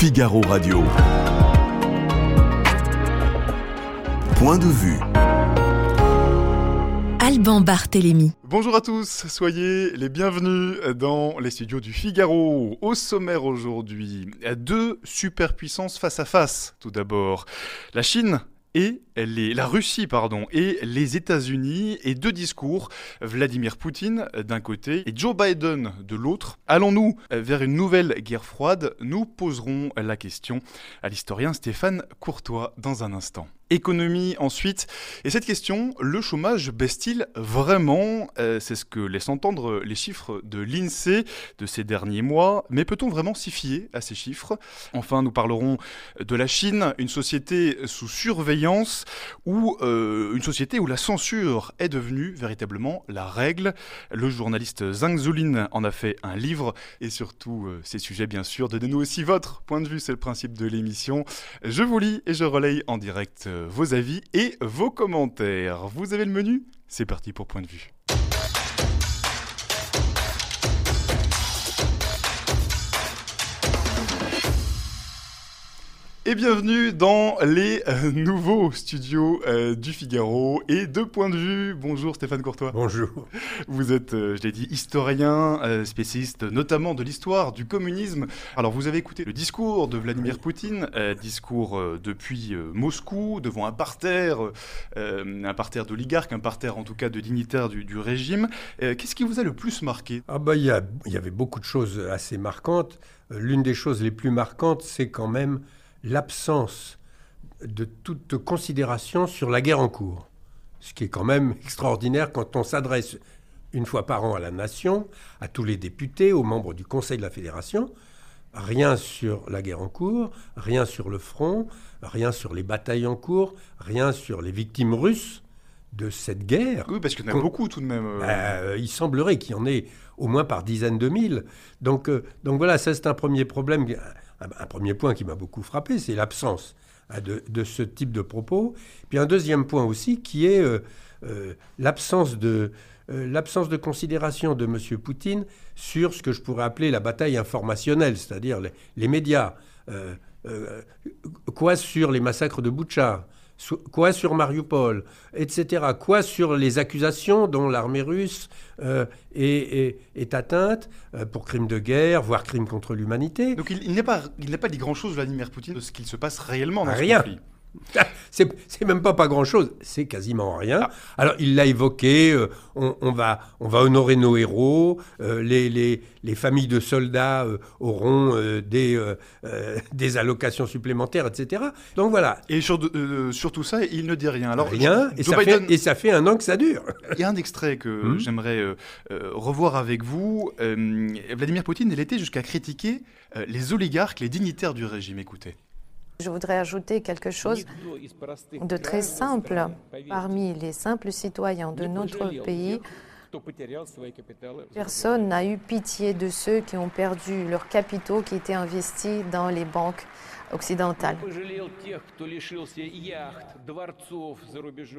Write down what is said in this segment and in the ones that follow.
Figaro Radio. Point de vue. Alban Barthélémy. Bonjour à tous, soyez les bienvenus dans les studios du Figaro. Au sommaire aujourd'hui, deux superpuissances face à face. Tout d'abord, la Chine et la Russie pardon, et les États-Unis et deux discours, Vladimir Poutine d'un côté et Joe Biden de l'autre. Allons-nous vers une nouvelle guerre froide? Nous poserons la question à l'historien Stéphane Courtois dans un instant. Économie ensuite. Et cette question, le chômage baisse-t-il vraiment? Euh, C'est ce que laissent entendre les chiffres de l'INSEE de ces derniers mois. Mais peut-on vraiment s'y fier à ces chiffres? Enfin, nous parlerons de la Chine, une société sous surveillance ou euh, une société où la censure est devenue véritablement la règle. Le journaliste Zhang Zulin en a fait un livre et surtout euh, ces sujets bien sûr. Donnez-nous aussi votre point de vue, c'est le principe de l'émission. Je vous lis et je relaye en direct vos avis et vos commentaires. Vous avez le menu? C'est parti pour point de vue. Et bienvenue dans les euh, nouveaux studios euh, du Figaro et de Point de Vue. Bonjour Stéphane Courtois. Bonjour. Vous êtes, euh, je l'ai dit, historien, spécialiste notamment de l'histoire du communisme. Alors vous avez écouté le discours de Vladimir Poutine, discours depuis Moscou, devant un parterre, un parterre d'oligarques, un parterre en tout cas de dignitaires du, régime. Qu'est-ce qui vous a le plus marqué? Ah bah il y, y, avait beaucoup de choses assez marquantes. L'une des choses les plus marquantes, c'est quand même l'absence de toute considération sur la guerre en cours. Ce qui est quand même extraordinaire quand on s'adresse une fois par an à la nation, à tous les députés, aux membres du Conseil de la Fédération. Rien sur la guerre en cours, rien sur le front, rien sur les batailles en cours, rien sur les victimes russes de cette guerre. Oui, parce qu'il y en a beaucoup tout de même. Euh. Euh, il semblerait qu'il y en ait au moins par dizaines de mille. Donc, euh, donc voilà, ça c'est un premier problème un, premier point qui m'a beaucoup frappé, c'est l'absence hein, de, ce type de propos. Puis un deuxième point aussi qui est euh, euh, l'absence de, euh, l'absence de considération de M. Poutine sur ce que je pourrais appeler la bataille informationnelle, c'est-à-dire les, médias. quoi sur les massacres de Boucha Quoi sur Mariupol, etc. Quoi sur les accusations dont l'armée russe euh, est, atteinte euh, pour crimes de guerre, voire crimes contre l'humanité? Donc il, il n'a pas, pas dit grand-chose, Vladimir Poutine, de ce qu'il se passe réellement dans Rien. ce conflit. c'est même pas pas grand-chose, c'est quasiment rien. Ah. Alors il l'a évoqué, euh, on, va, on va honorer nos héros, euh, les, les, les, familles de soldats euh, auront des, des allocations supplémentaires, etc. Donc voilà. Et sur, sur, tout ça, il ne dit rien. Alors, rien, et, ça fait, et, ça fait, un an que ça dure. Il y a un extrait que hmm. j'aimerais revoir avec vous. Vladimir Poutine, il était jusqu'à critiquer les oligarques, les dignitaires du régime. Écoutez. Je voudrais ajouter quelque chose de très simple. Parmi les simples citoyens de notre pays, personne n'a eu pitié de ceux qui ont perdu leurs capitaux qui étaient investis dans les banques occidentales.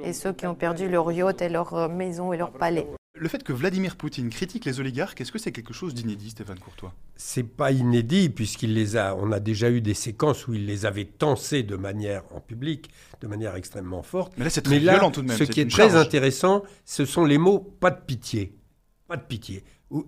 Et ceux qui ont perdu leurs yachts et leurs maisons et leurs palais. Le fait que Vladimir Poutine critique les oligarques, est-ce que c'est quelque chose d'inédit, Stéphane Courtois? C'est pas inédit, puisqu'il les a. On a déjà eu des séquences où il les avait tensés de manière en public, de manière extrêmement forte. Mais là, c'est très violent tout de même. Ce qui est, très intéressant, ce sont les mots pas de pitié. Pas de pitié.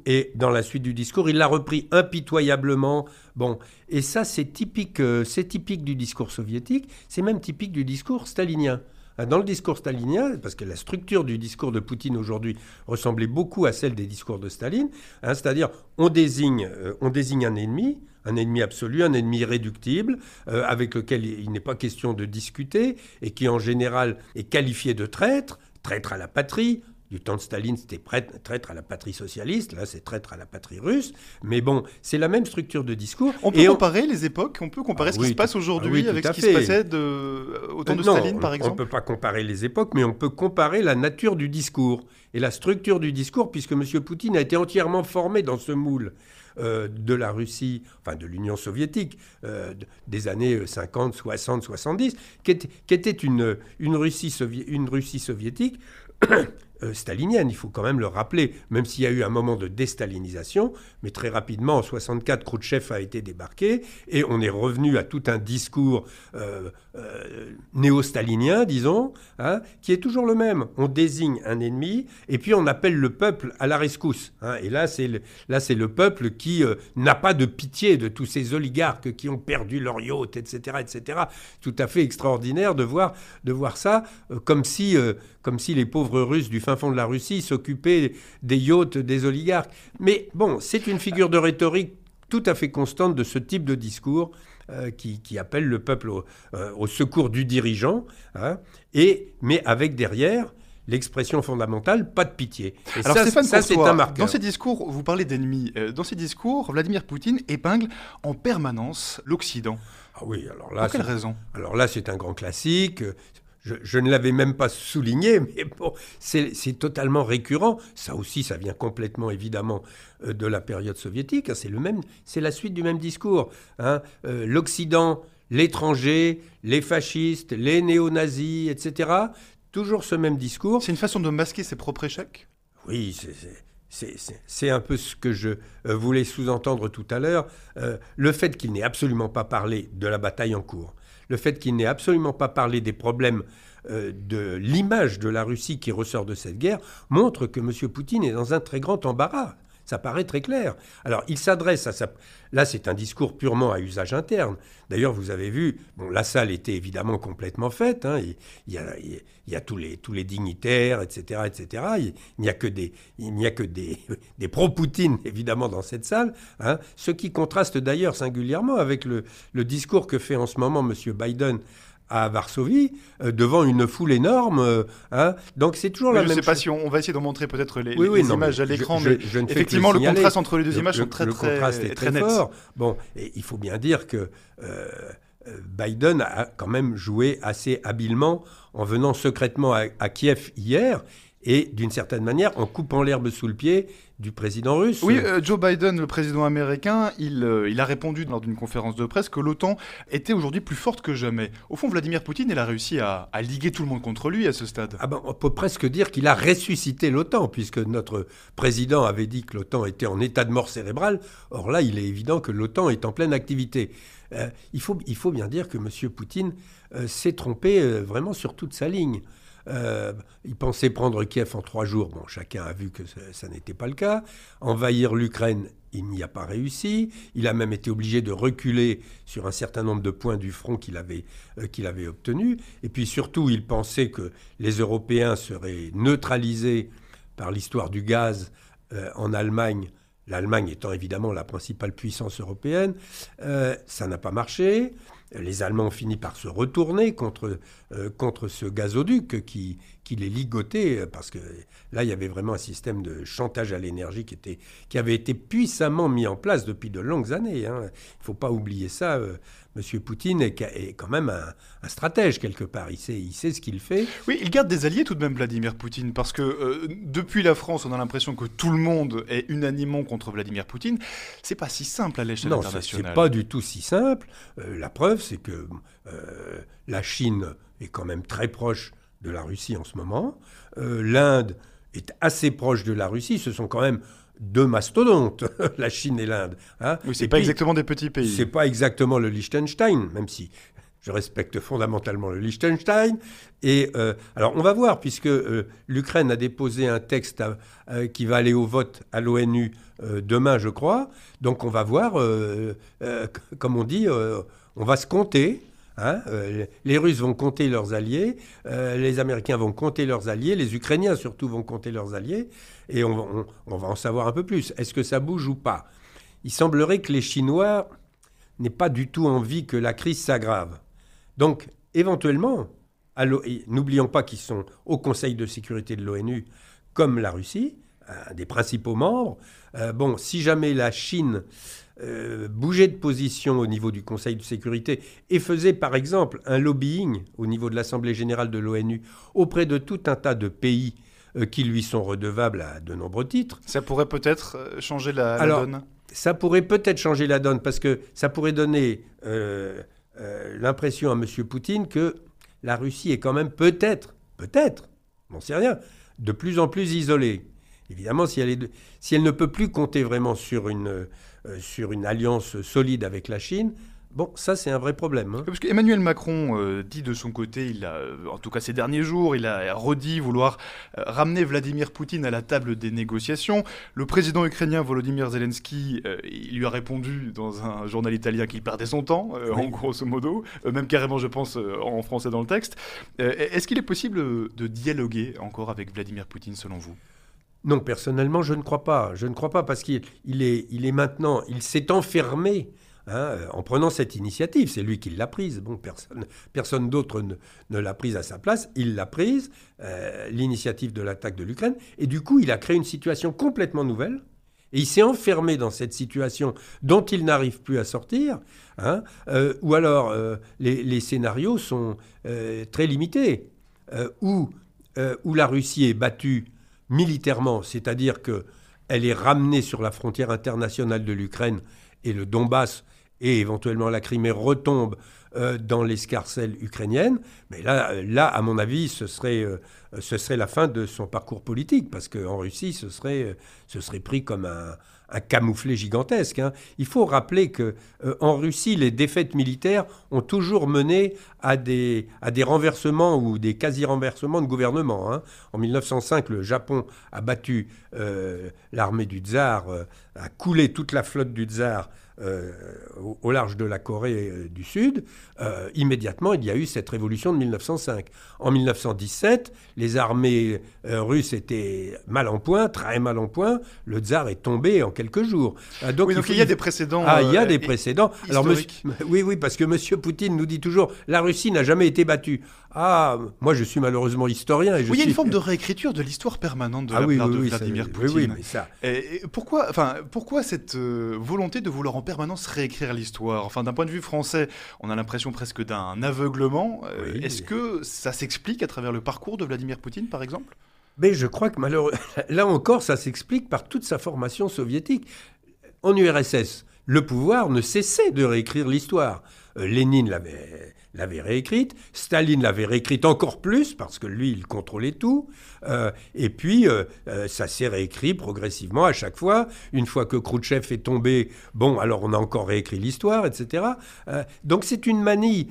Et dans la suite du discours, il l'a repris impitoyablement. Bon, et ça, c'est typique, euh, c'est typique du discours soviétique. C'est même typique du discours stalinien. Hein, dans le discours stalinien, parce que la structure du discours de Poutine aujourd'hui ressemblait beaucoup à celle des discours de Staline, hein, c'est-à-dire on désigne, euh, on désigne un ennemi, un ennemi absolu, un ennemi irréductible, euh, avec lequel il n'est pas question de discuter, et qui en général est qualifié de traître, traître à la patrie, du temps de Staline, c'était traître à la patrie socialiste, là c'est traître à la patrie russe, mais bon, c'est la même structure de discours. On peut comparer les époques, on peut comparer ah ce qui se passe aujourd'hui ah avec ce qui se passait de... au temps de euh, Staline par exemple On ne peut pas comparer les époques, mais on peut comparer la nature du discours et la structure du discours, puisque M. Poutine a été entièrement formé dans ce moule. Euh, de la Russie, enfin de l'Union soviétique, euh, des années 50, 60, 70, qui était, une, une, Russie, une Russie soviétique euh, stalinienne, il faut quand même le rappeler, même s'il y a eu un moment de déstalinisation, mais très rapidement, en 64, Khrouchtchev a été débarqué, et on est revenu à tout un discours euh, euh, néo-stalinien, disons, hein, qui est toujours le même. On désigne un ennemi, et puis on appelle le peuple à la rescousse. Hein. et là, c'est le, le peuple qui n'a pas de pitié de tous ces oligarques qui ont perdu leur yacht, etc., etc. Tout à fait extraordinaire de voir, de voir ça comme si, comme si les pauvres Russes du fin fond de la Russie, s'occuper des yachts des oligarques. Mais bon, c'est une figure de rhétorique tout à fait constante de ce type de discours euh, qui, appelle le peuple au, euh, secours du dirigeant, hein, et, mais avec derrière l'expression fondamentale, pas de pitié. Et Alors, ça, c'est un marqueur. Dans ces discours, vous parlez d'ennemis. Euh, dans ces discours, Vladimir Poutine épingle en permanence l'Occident. Ah oui, alors là. Pour quelle raison? Alors là, c'est un grand classique je, ne l'avais même pas souligné, mais bon, c'est totalement récurrent. Ça aussi, ça vient complètement évidemment euh, de la période soviétique. Hein. C'est le même, c'est la suite du même discours. Hein. Euh, L'Occident, l'étranger, les fascistes, les néo-nazis, etc. Toujours ce même discours. C'est une façon de masquer ses propres échecs? Oui, c'est un peu ce que je euh, voulais sous-entendre tout à l'heure. le fait qu'il n'ait absolument pas parlé de la bataille en cours, le fait qu'il n'ait absolument pas parlé des problèmes euh, de l'image de la Russie qui ressort de cette guerre montre que M. Poutine est dans un très grand embarras. Ça paraît très clair. Alors, il s'adresse à sa... Là, c'est un discours purement à usage interne. D'ailleurs, vous avez vu, bon, la salle était évidemment complètement faite. Hein. il, y a, tous les, tous les dignitaires, etc., etc. Il, n'y a que des, il n'y a que des, des pro-Poutine, évidemment, dans cette salle. Hein. Ce qui contraste d'ailleurs singulièrement avec le, le discours que fait en ce moment M. Biden à Varsovie euh, devant une foule énorme. Euh, hein. Donc c'est toujours la je même sais pas si on, va essayer de montrer peut-être les, images à l'écran, mais, effectivement le contraste entre les deux images sont très, le très, contraste est très, fort. Bon, et il faut bien dire que euh, Biden a quand même joué assez habilement en venant secrètement à Kiev hier et d'une certaine manière en coupant l'herbe sous le pied du président russe. Oui, euh, Joe Biden, le président américain, il, euh, il a répondu lors d'une conférence de presse que l'OTAN était aujourd'hui plus forte que jamais. Au fond, Vladimir Poutine, il a réussi à, liguer tout le monde contre lui à ce stade. Ah ben, on peut presque dire qu'il a ressuscité l'OTAN, puisque notre président avait dit que l'OTAN était en état de mort cérébrale. Or là, il est évident que l'OTAN est en pleine activité. Euh, il, faut, il faut bien dire que M. Poutine s'est trompé vraiment sur toute sa ligne. Euh, il pensait prendre Kiev en trois jours. Bon, chacun a vu que ça, n'était pas le cas. Envahir l'Ukraine, il n'y a pas réussi. Il a même été obligé de reculer sur un certain nombre de points du front qu'il avait, euh, qu'il avait obtenus. Et puis surtout, il pensait que les Européens seraient neutralisés par l'histoire du gaz euh, en Allemagne. L'Allemagne étant évidemment la principale puissance européenne, ça n'a pas marché les Allemands ont fini par se retourner contre, euh, contre ce gazoduc qui, qui les ligotait, parce que là, il y avait vraiment un système de chantage à l'énergie qui, était, qui avait été puissamment mis en place depuis de longues années. Hein. Il ne faut pas oublier ça. Euh, Monsieur Poutine est, est, quand même un, stratège quelque part. Il sait, il sait ce qu'il fait. Oui, il garde des alliés tout de même, Vladimir Poutine, parce que euh, depuis la France, on a l'impression que tout le monde est unanimement contre Vladimir Poutine. C'est pas si simple à l'échelle internationale. Non, c'est pas du tout si simple. la preuve, c'est que la Chine est quand même très proche de la Russie en ce moment. Euh, L'Inde est assez proche de la Russie. Ce sont quand même deux mastodontes, la Chine et l'Inde. Hein. Oui, c'est pas exactement des petits pays. C'est pas exactement le Liechtenstein, même si je respecte fondamentalement le Liechtenstein. Et euh, alors, on va voir, puisque euh, l'Ukraine a déposé un texte qui va aller au vote à l'ONU demain, je crois. Donc, on va voir, comme on dit, on va se compter. Hein, euh, les Russes vont compter leurs alliés, euh, les Américains vont compter leurs alliés, les Ukrainiens surtout vont compter leurs alliés, et on, va en savoir un peu plus. Est-ce que ça bouge ou pas? Il semblerait que les Chinois n'aient pas du tout envie que la crise s'aggrave. Donc, éventuellement, n'oublions pas qu'ils sont au Conseil de sécurité de l'ONU, comme la Russie, un des principaux membres. Euh, bon, si jamais la Chine euh, bougeait de position au niveau du Conseil de sécurité et faisait par exemple un lobbying au niveau de l'Assemblée générale de l'ONU auprès de tout un tas de pays euh, qui lui sont redevables à de nombreux titres. Ça pourrait peut-être euh, changer la, la donne Ça pourrait peut-être changer la donne parce que ça pourrait donner l'impression à M. Poutine que la Russie est quand même peut-être, peut-être, on n'en sait rien, de plus en plus isolée. Évidemment, si elle, si elle ne peut plus compter vraiment sur une, sur une alliance solide avec la Chine, Bon, ça c'est un vrai problème. Hein. Parce qu'Emmanuel Macron euh, dit de son côté, il a, euh, en tout cas ces derniers jours, il a redit vouloir euh, ramener Vladimir Poutine à la table des négociations. Le président ukrainien Volodymyr Zelensky, il lui a répondu dans un journal italien qu'il perdait son temps, en grosso modo, même carrément je pense en français dans le texte. Est-ce qu'il est possible de dialoguer encore avec Vladimir Poutine selon vous? Non, personnellement, je ne crois pas. Je ne crois pas parce qu'il est, il est maintenant, il s'est enfermé Hein, euh, en prenant cette initiative. C'est lui qui l'a prise. Bon, personne, personne d'autre ne, l'a prise à sa place. Il l'a prise, euh, l'initiative de l'attaque de l'Ukraine. Et du coup, il a créé une situation complètement nouvelle. Et il s'est enfermé dans cette situation dont il n'arrive plus à sortir. Hein, euh, ou alors, les, scénarios sont très limités. où, où la Russie est battue militairement, c'est-à-dire qu'elle est ramenée sur la frontière internationale de l'Ukraine et le Donbass et éventuellement la Crimée retombe euh, dans l'escarcelle ukrainienne, mais là, là, à mon avis, ce serait, euh, ce serait la fin de son parcours politique, parce qu'en Russie, ce serait, ce serait pris comme un, un camouflet gigantesque. Hein. Il faut rappeler que euh, en Russie, les défaites militaires ont toujours mené à des, à des renversements ou des quasi-renversements de gouvernement. Hein. En 1905, le Japon a battu l'armée du tsar, a coulé toute la flotte du tsar euh, au, large de la Corée euh, du Sud, euh, immédiatement, il y a eu cette révolution de 1905. En 1917, les armées russes étaient mal en point, très mal en point. Le tsar est tombé en quelques jours. donc, il, y a des précédents. Ah, il y a des précédents. Alors, oui, oui, parce que M. Poutine nous dit toujours la Russie n'a jamais été battue. Ah, moi je suis malheureusement historien. Et je oui, il y a une forme de réécriture de l'histoire permanente de ah la part de Vladimir Poutine. Oui, mais ça... et, pourquoi, enfin, pourquoi cette volonté de vouloir en permanence réécrire l'histoire. Enfin, d'un point de vue français, on a l'impression presque d'un aveuglement. Euh, est-ce que ça s'explique à travers le parcours de Vladimir Poutine, par exemple? Mais je crois que malheureusement, là encore, ça s'explique par toute sa formation soviétique. En URSS, le pouvoir ne cessait de réécrire l'histoire. Euh, Lénine l'avait l'avait réécrite, Staline l'avait réécrite encore plus, parce que lui, il contrôlait tout, euh, et puis euh, euh, ça s'est réécrit progressivement à chaque fois. Une fois que Khrouchtchev est tombé, bon, alors on a encore réécrit l'histoire, etc. donc c'est une manie,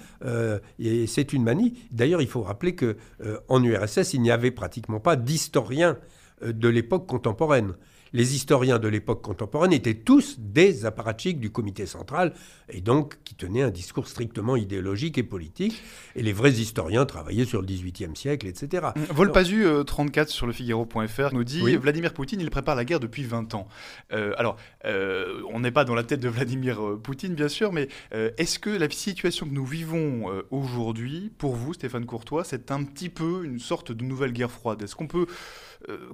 et c'est une manie. D'ailleurs, il faut rappeler que en URSS, il n'y avait pratiquement pas d'historiens de l'époque contemporaine les historiens de l'époque contemporaine étaient tous des apparatchiks du comité central, et donc qui tenaient un discours strictement idéologique et politique. Et les vrais historiens travaillaient sur le XVIIIe siècle, etc. Mmh, Volpazu, 34 euh, sur le Figaro.fr, nous dit Vladimir Poutine, il prépare la guerre depuis 20 ans. Euh, alors, euh, on n'est pas dans la tête de Vladimir Poutine, bien sûr, mais est-ce que la situation que nous vivons aujourd'hui, pour vous, Stéphane Courtois, c'est un petit peu une sorte de nouvelle guerre froide? Est-ce qu'on peut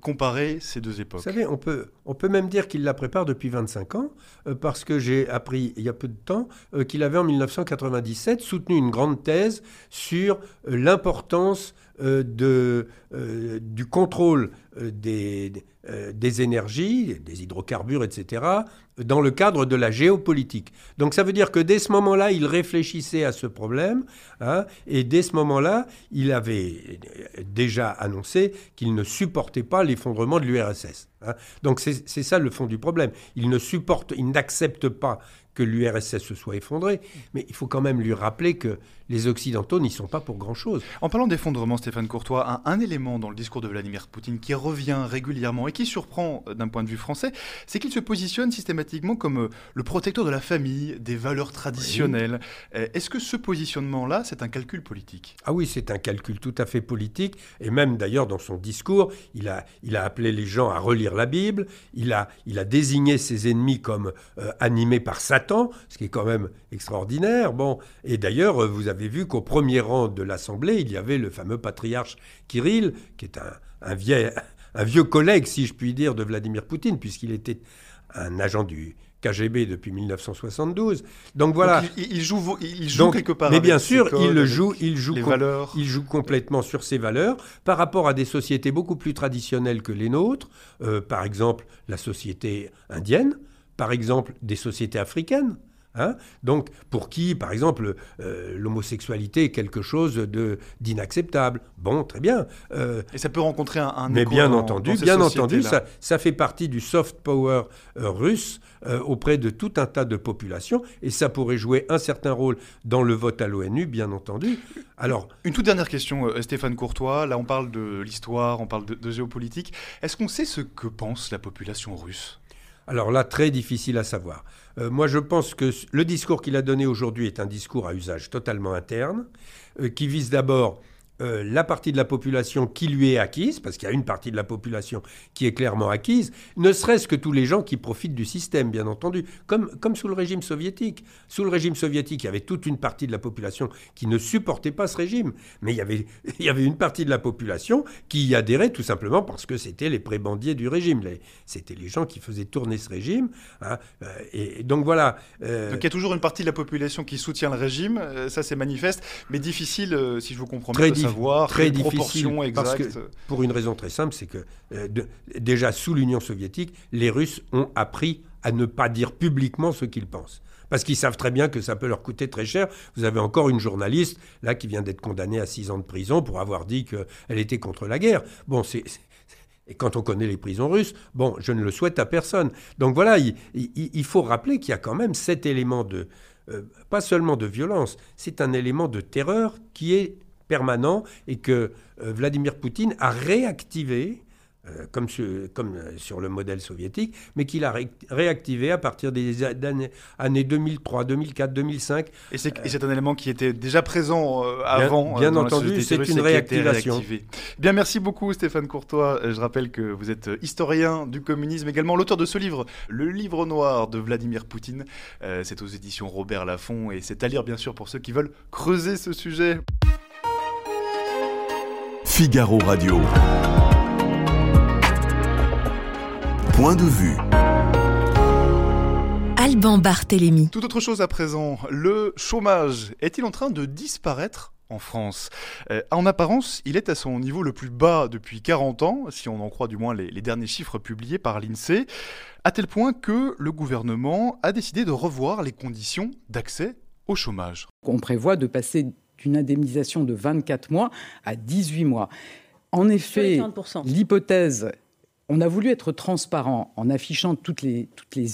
comparer ces deux époques. Vous savez, on peut, on peut même dire qu'il la prépare depuis 25 ans, euh, parce que j'ai appris il y a peu de temps euh, qu'il avait en 1997 soutenu une grande thèse sur euh, l'importance de, du contrôle des, des énergies, des hydrocarbures, etc., dans le cadre de la géopolitique. Donc ça veut dire que dès ce moment-là, il réfléchissait à ce problème, hein, et dès ce moment-là, il avait déjà annoncé qu'il ne supportait pas l'effondrement de l'URSS. Hein. Donc c'est ça le fond du problème. Il ne supporte, il n'accepte pas que l'URSS se soit effondrée, mais il faut quand même lui rappeler que les Occidentaux n'y sont pas pour grand-chose. En parlant d'effondrement, Stéphane Courtois, un, élément dans le discours de Vladimir Poutine qui revient régulièrement et qui surprend euh, d'un point de vue français, c'est qu'il se positionne systématiquement comme euh, le protecteur de la famille, des valeurs traditionnelles. Euh, est-ce que ce positionnement-là, c'est un calcul politique? Ah oui, c'est un calcul tout à fait politique, et même d'ailleurs dans son discours, il a, il a appelé les gens à relire la Bible, il a, il a désigné ses ennemis comme animés par Satan, ce qui est quand même extraordinaire. Bon, et d'ailleurs, vous avez avez vu qu'au premier rang de l'Assemblée, il y avait le fameux patriarche Kirill, qui est un, vieil, un vieux collègue, si je puis dire, de Vladimir Poutine, puisqu'il était un agent du KGB depuis 1972. Donc voilà. il, joue, il joue quelque part. Mais bien sûr, il le joue, il joue, il joue complètement sur ses valeurs par rapport à des sociétés beaucoup plus traditionnelles que les nôtres. Euh, par exemple, la société indienne. Par exemple, des sociétés africaines. Hein Donc, pour qui, par exemple, euh, l'homosexualité est quelque chose de d'inacceptable. Bon, très bien. Euh, et ça peut rencontrer un, un mais bien entendu, bien entendu, ça, ça, fait partie du soft power euh, russe auprès de tout un tas de populations, et ça pourrait jouer un certain rôle dans le vote à l'ONU, bien entendu. Alors, une toute dernière question, Stéphane Courtois. Là, on parle de l'histoire, on parle de, de géopolitique. Est-ce qu'on sait ce que pense la population russe? Alors là, très difficile à savoir. Euh, moi, je pense que le discours qu'il a donné aujourd'hui est un discours à usage totalement interne, euh, qui vise d'abord euh, la partie de la population qui lui est acquise, parce qu'il y a une partie de la population qui est clairement acquise, ne serait-ce que tous les gens qui profitent du système, bien entendu, comme, comme sous le régime soviétique. Sous le régime soviétique, il y avait toute une partie de la population qui ne supportait pas ce régime, mais il y avait, il y avait une partie de la population qui y adhérait tout simplement parce que c'était les prébandiers du régime, c'était les gens qui faisaient tourner ce régime. Hein, euh, et, donc voilà. Euh, donc il y a toujours une partie de la population qui soutient le régime, ça c'est manifeste, mais difficile, si je vous comprends bien, très difficile parce que, pour une raison très simple, c'est que euh, déjà sous l'Union soviétique, les Russes ont appris à ne pas dire publiquement ce qu'ils pensent. Parce qu'ils savent très bien que ça peut leur coûter très cher. Vous avez encore une journaliste, là, qui vient d'être condamnée à six ans de prison pour avoir dit qu'elle était contre la guerre. Bon, c'est, et quand on connaît les prisons russes, bon, je ne le souhaite à personne. Donc voilà, il, faut rappeler qu'il y a quand même cet élément de, euh, pas seulement de violence, c'est un élément de terreur qui est permanent et que euh, Vladimir Poutine a réactivé euh, comme, sur, comme euh, sur, le modèle soviétique, mais qu'il a réactivé à partir des années, années 2003, 2004, 2005. Et c'est un élément qui était déjà présent avant. Bien, entendu, c'est une réactivation. Bien, merci beaucoup Stéphane Courtois. Je rappelle que vous êtes historien du communisme, également l'auteur de ce livre, Le Livre Noir de Vladimir Poutine. c'est aux éditions Robert Laffont et c'est à lire bien sûr pour ceux qui veulent creuser ce sujet. Figaro Radio. Point de vue. Alban Barthélémy. Tout autre chose à présent, le chômage est-il en train de disparaître en France? Euh, en apparence, il est à son niveau le plus bas depuis 40 ans, si on en croit du moins les, les derniers chiffres publiés par l'INSEE, à tel point que le gouvernement a décidé de revoir les conditions d'accès au chômage. On prévoit de passer d'une indemnisation de 24 mois à 18 mois. En effet, l'hypothèse on a voulu être transparent en affichant toutes les, toutes les,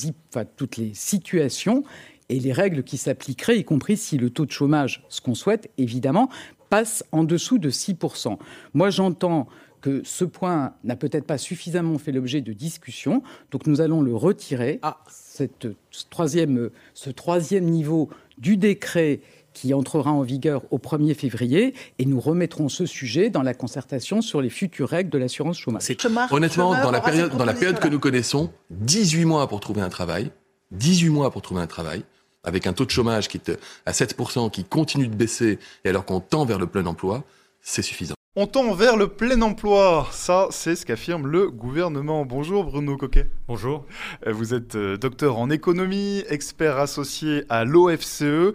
toutes les situations et les règles qui s'appliqueraient, y compris si le taux de chômage, ce qu'on souhaite évidemment, passe en dessous de 6%. Moi, j'entends que ce point n'a peut-être pas suffisamment fait l'objet de discussion, donc nous allons le retirer, ah. cette, troisième, ce troisième niveau du décret qui entrera en vigueur au 1er février et nous remettrons ce sujet dans la concertation sur les futures règles de l'assurance chômage. Honnêtement, dans la période, dans la période que nous connaissons, 18 mois pour trouver un travail, 18 mois pour trouver un travail, avec un taux de chômage qui est à 7%, qui continue de baisser, et alors qu'on tend vers le plein emploi, c'est suffisant. On tend vers le plein emploi. Ça, c'est ce qu'affirme le gouvernement. Bonjour Bruno Coquet. Bonjour. Euh, vous êtes euh, docteur en économie, expert associé à l'OFCE. Euh,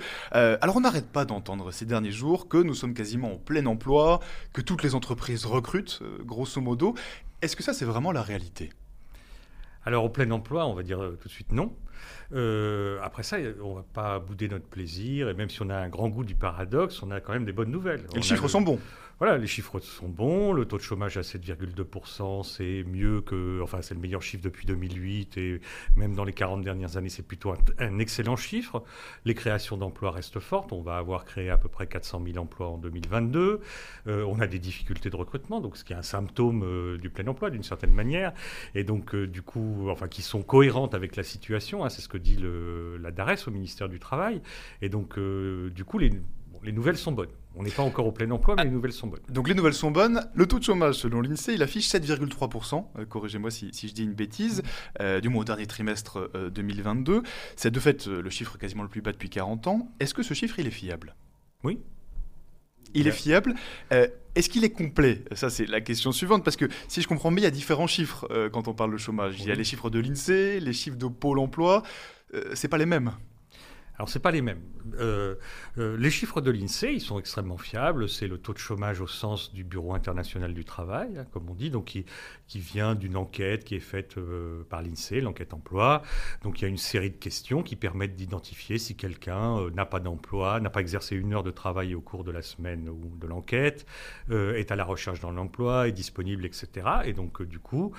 alors on n'arrête pas d'entendre ces derniers jours que nous sommes quasiment en plein emploi, que toutes les entreprises recrutent, grosso modo. Est-ce que ça, c'est vraiment la réalité? Alors au plein emploi, on va dire tout de suite non. après ça, on va pas bouder notre plaisir, et même si on a un grand goût du paradoxe, on a quand même des bonnes nouvelles. Et les chiffres sont bons voilà, les chiffres sont bons. Le taux de chômage à 7,2%, c'est mieux que. Enfin, c'est le meilleur chiffre depuis 2008 et même dans les 40 dernières années, c'est plutôt un, excellent chiffre. Les créations d'emplois restent fortes. On va avoir créé à peu près 400 000 emplois en 2022. Euh, on a des difficultés de recrutement, donc ce qui est un symptôme euh, du plein emploi d'une certaine manière. Et donc, euh, du coup, enfin, qui sont cohérentes avec la situation. Hein, c'est ce que dit la DARES au ministère du Travail. Et donc, du coup, les les nouvelles sont bonnes. On n'est pas encore au plein emploi, mais les nouvelles sont bonnes. Donc les nouvelles sont bonnes. Le taux de chômage, selon l'INSEE, il affiche 7,3%. Euh, corrigez-moi si, je dis une bêtise. Euh, du moins au dernier trimestre 2022. Euh, C'est de fait le chiffre quasiment le plus bas depuis 40 ans. Est-ce que ce chiffre, il est fiable? Oui. Il est fiable. Est-ce qu'il est complet? Ça, c'est la question suivante, parce que si je comprends bien, il y a différents chiffres quand on parle de chômage. Il y a les chiffres de l'INSEE, les chiffres de Pôle emploi. c'est pas les mêmes. Alors, ce pas les mêmes. Euh, euh, les chiffres de l'INSEE, ils sont extrêmement fiables. C'est le taux de chômage au sens du Bureau international du travail, hein, comme on dit, donc qui, vient d'une enquête qui est faite euh, par l'INSEE, l'enquête emploi. Donc, il y a une série de questions qui permettent d'identifier si quelqu'un n'a pas d'emploi, n'a pas exercé une heure de travail au cours de la semaine ou de l'enquête, est à la recherche dans l'emploi, est disponible, etc. Et donc, du coup,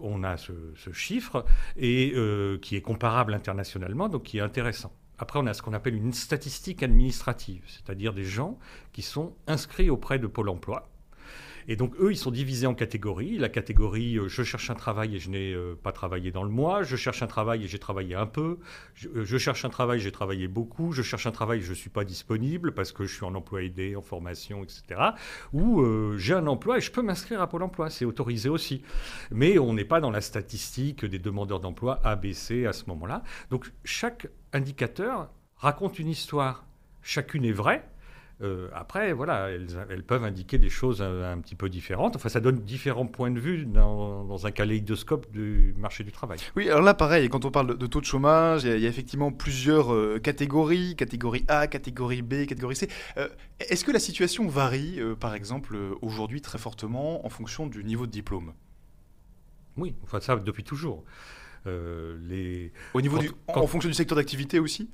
on a ce, ce chiffre et qui est comparable internationalement, donc qui est intéressant. Après, on a ce qu'on appelle une statistique administrative, c'est-à-dire des gens qui sont inscrits auprès de Pôle emploi. Et donc, eux, ils sont divisés en catégories. La catégorie euh, je cherche un travail et je n'ai euh, pas travaillé dans le mois. Je cherche un travail et j'ai travaillé un peu. Je, euh, cherche un travail, j'ai travaillé beaucoup. Je cherche un travail, je ne suis pas disponible parce que je suis en emploi aidé, en formation, etc. Ou j'ai un emploi et je peux m'inscrire à Pôle emploi. C'est autorisé aussi. Mais on n'est pas dans la statistique des demandeurs d'emploi ABC à ce moment-là. Donc, chaque indicateur raconte une histoire. Chacune est vraie. Euh, après, voilà, elles, peuvent indiquer des choses un, petit peu différentes. Enfin, ça donne différents points de vue dans, un kaléidoscope du marché du travail. Oui, alors là, pareil, quand on parle de, taux de chômage, il y, a, effectivement plusieurs euh, catégories, catégorie A, catégorie B, catégorie C. Euh, est-ce que la situation varie, par exemple, aujourd'hui très fortement en fonction du niveau de diplôme? Oui, enfin ça depuis toujours. les... Au niveau du, en fonction du secteur d'activité aussi?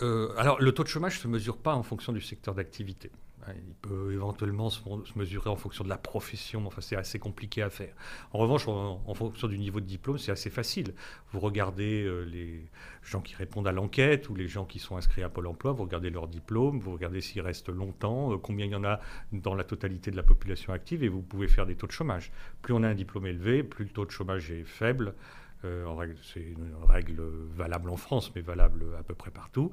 Euh, alors, le taux de chômage ne se mesure pas en fonction du secteur d'activité. Hein, il peut éventuellement se, mesurer en fonction de la profession, enfin c'est assez compliqué à faire. En revanche, en, fonction du niveau de diplôme, c'est assez facile. Vous regardez euh, les gens qui répondent à l'enquête ou les gens qui sont inscrits à Pôle Emploi, vous regardez leur diplôme, vous regardez s'ils restent longtemps, euh, combien il y en a dans la totalité de la population active, et vous pouvez faire des taux de chômage. Plus on a un diplôme élevé, plus le taux de chômage est faible. Euh, c'est une règle valable en France, mais valable à peu près partout.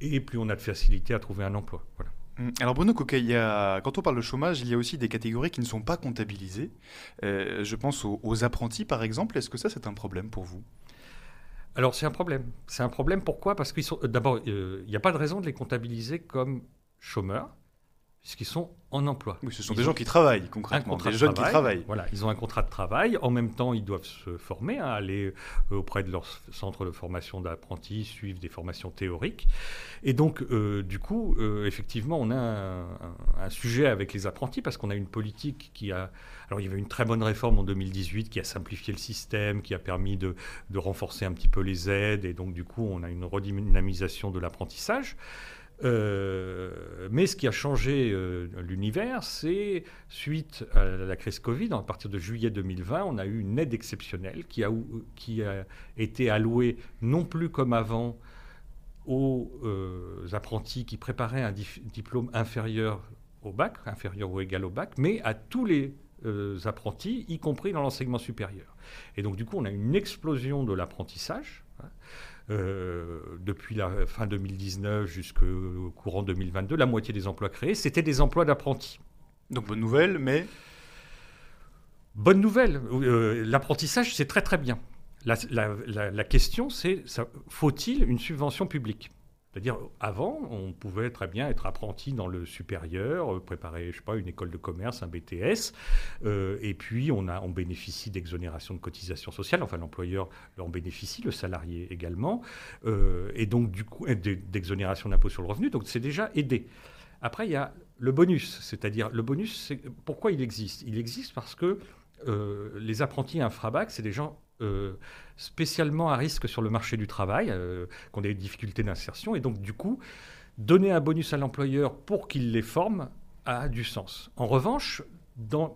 Et plus on a de facilité à trouver un emploi. Voilà. Hum, alors Bruno Coquet, quand on parle de chômage, il y a aussi des catégories qui ne sont pas comptabilisées. Euh, je pense aux, apprentis, par exemple. Est-ce que ça, c'est un problème pour vous? Alors c'est un problème. C'est un problème pourquoi? Parce qu'ils sont d'abord, il n'y a pas de raison de les comptabiliser comme chômeurs puisqu'ils sont en emploi. Oui, ce sont des gens qui travaillent concrètement, des jeunes qui travaillent. Voilà, ils ont un contrat de travail. En même temps, ils doivent se former, hein, aller euh, auprès de leur centre de formation d'apprentis, suivre des formations théoriques. Et donc, euh, du coup, euh, effectivement, on a un, sujet avec les apprentis parce qu'on a une politique qui a. Alors, il y avait une très bonne réforme en 2018 qui a simplifié le système, qui a permis de, de renforcer un petit peu les aides, et donc, du coup, on a une redynamisation de l'apprentissage. Euh, mais ce qui a changé euh, l'univers, c'est suite à la crise Covid, à partir de juillet 2020, on a eu une aide exceptionnelle qui a, été allouée non plus comme avant aux euh, apprentis qui préparaient un diplôme inférieur au bac, inférieur ou égal au bac, mais à tous les apprentis, y compris dans l'enseignement supérieur. Et donc du coup, on a une explosion de l'apprentissage. Hein, depuis la fin 2019 jusqu'au courant 2022, la moitié des emplois créés, c'était des emplois d'apprentis. Donc bonne nouvelle, mais... Bonne nouvelle. Euh, l'apprentissage, c'est très très bien. La, la question, c'est faut-il une subvention publique? C'est-à-dire, avant, on pouvait très bien être apprenti dans le supérieur, euh, préparer, je sais pas, une école de commerce, un BTS, euh, et puis on, a, on bénéficie d'exonération de cotisation sociale, enfin l'employeur en bénéficie, le salarié également, euh, et donc du coup, d'exonération d'impôt sur le revenu, donc c'est déjà aidé. Après, il y a le bonus, c'est-à-dire, le bonus, pourquoi il existe? Il existe parce que les apprentis infrabac, c'est des gens euh, spécialement à risque sur le marché du travail, euh, qui ont des difficultés d'insertion. Et donc, du coup, donner un bonus à l'employeur pour qu'il les forme a du sens. En revanche,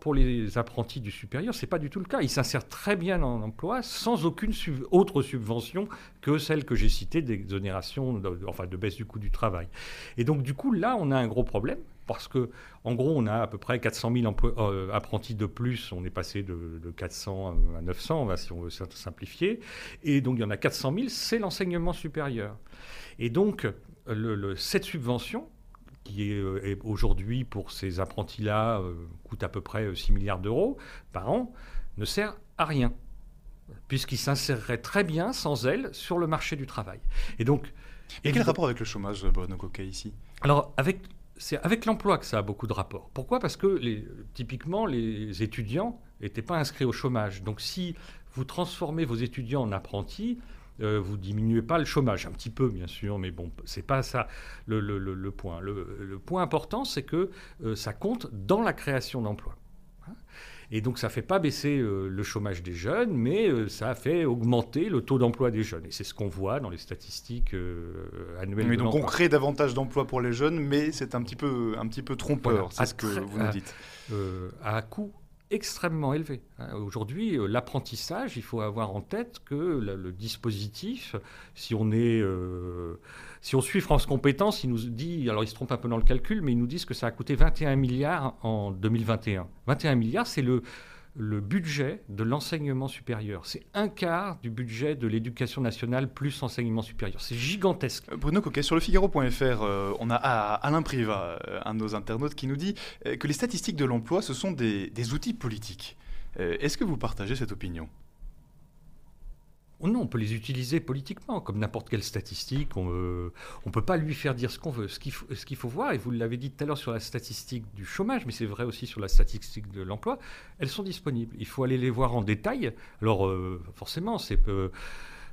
pour les apprentis du supérieur, ce n'est pas du tout le cas. Ils s'insèrent très bien en emploi sans aucune autre subvention que celle que j'ai citée d'exonération, enfin de baisse du coût du travail. Et donc, du coup, là, on a un gros problème parce que, en gros, on a à peu près 400 000 euh, apprentis de plus. On est passé de, 400 à 900, si on veut simplifier. Et donc, il y en a 400 000, c'est l'enseignement supérieur. Et donc, le, cette subvention, qui est, euh, aujourd'hui pour ces apprentis-là, euh, coûte à peu près 6 milliards d'euros par an, ne sert à rien, puisqu'ils s'inséreraient très bien sans elle sur le marché du travail. Et donc. Et quel rapport avec le chômage, Bruno Coquet, ici? Alors, avec c'est avec l'emploi que ça a beaucoup de rapports. Pourquoi? Parce que typiquement, les étudiants n'étaient pas inscrits au chômage. Donc si vous transformez vos étudiants en apprentis, vous diminuez pas le chômage, un petit peu bien sûr, mais bon, c'est pas ça le, le point. Le, point important, c'est que ça compte dans la création d'emplois. Et donc ça ne fait pas baisser euh, le chômage des jeunes, mais euh, ça fait augmenter le taux d'emploi des jeunes. Et c'est ce qu'on voit dans les statistiques euh, annuelles. Mais donc on crée davantage d'emplois pour les jeunes, mais c'est un petit peu, un petit peu trompeur, c'est ce que vous nous dites. à coût extrêmement élevé. Hein. Aujourd'hui, l'apprentissage, il faut avoir en tête que le, dispositif, si on est si on suit France Compétences, il nous dit, alors il se trompe un peu dans le calcul, mais ils nous disent que ça a coûté 21 milliards en 2021. 21 milliards, c'est le, budget de l'enseignement supérieur. C'est un quart du budget de l'éducation nationale plus enseignement supérieur. C'est gigantesque. Euh, Bruno Coquet, sur le Figaro.fr, euh, on a Alain Priva, euh, un de nos internautes, qui nous dit que les statistiques de l'emploi, ce sont des outils politiques. Est-ce que vous partagez cette opinion? Non, on peut les utiliser politiquement, comme n'importe quelle statistique. On ne euh, peut pas lui faire dire ce qu'on veut. Ce qu'il faut, voir, et vous l'avez dit tout à l'heure sur la statistique du chômage, mais c'est vrai aussi sur la statistique de l'emploi, elles sont disponibles. Il faut aller les voir en détail. Alors, euh, forcément, c'est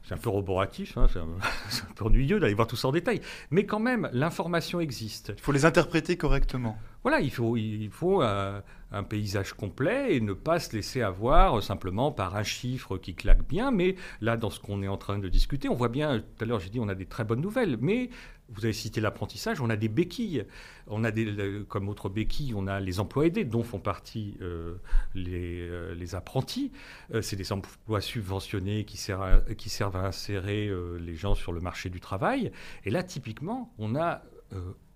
c'est un peu roboratif, hein, c'est un, peu ennuyeux d'aller voir tout ça en détail. Mais quand même, l'information existe. Il faut les interpréter correctement. Voilà, il faut, un, paysage complet et ne pas se laisser avoir simplement par un chiffre qui claque bien. Mais là, dans ce qu'on est en train de discuter, on voit bien, tout à l'heure j'ai dit on a des très bonnes nouvelles, mais vous avez cité l'apprentissage, on a des béquilles. On a des, comme autre béquille, on a les emplois aidés, dont font partie euh, les, euh, les, apprentis. Euh, c'est des emplois subventionnés qui servent à insérer les gens sur le marché du travail. Et là, typiquement, on a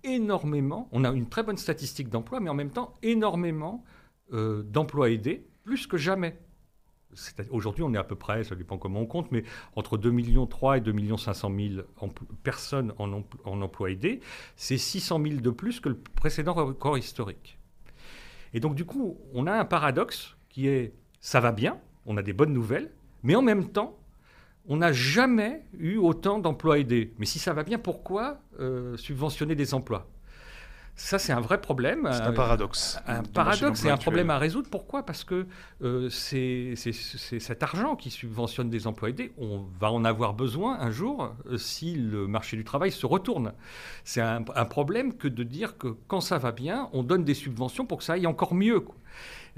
énormément, on a une très bonne statistique d'emploi, mais en même temps énormément d'emplois aidés, plus que jamais. Aujourd'hui, on est à peu près, ça dépend comment on compte, mais entre 2,3 millions et 2 500 000 personnes en, en emploi aidé. C'est 600 000 de plus que le précédent record historique. Et donc, du coup, on a un paradoxe qui est ça va bien, on a des bonnes nouvelles, mais en même temps, on n'a jamais eu autant d'emplois aidés. Mais si ça va bien, pourquoi euh, subventionner des emplois? Ça, c'est un vrai problème. C'est un paradoxe. Un, paradoxe et un problème à résoudre. Pourquoi? Parce que euh, c'est cet argent qui subventionne des emplois aidés. On va en avoir besoin un jour euh, si le marché du travail se retourne. C'est un, problème que de dire que quand ça va bien, on donne des subventions pour que ça aille encore mieux.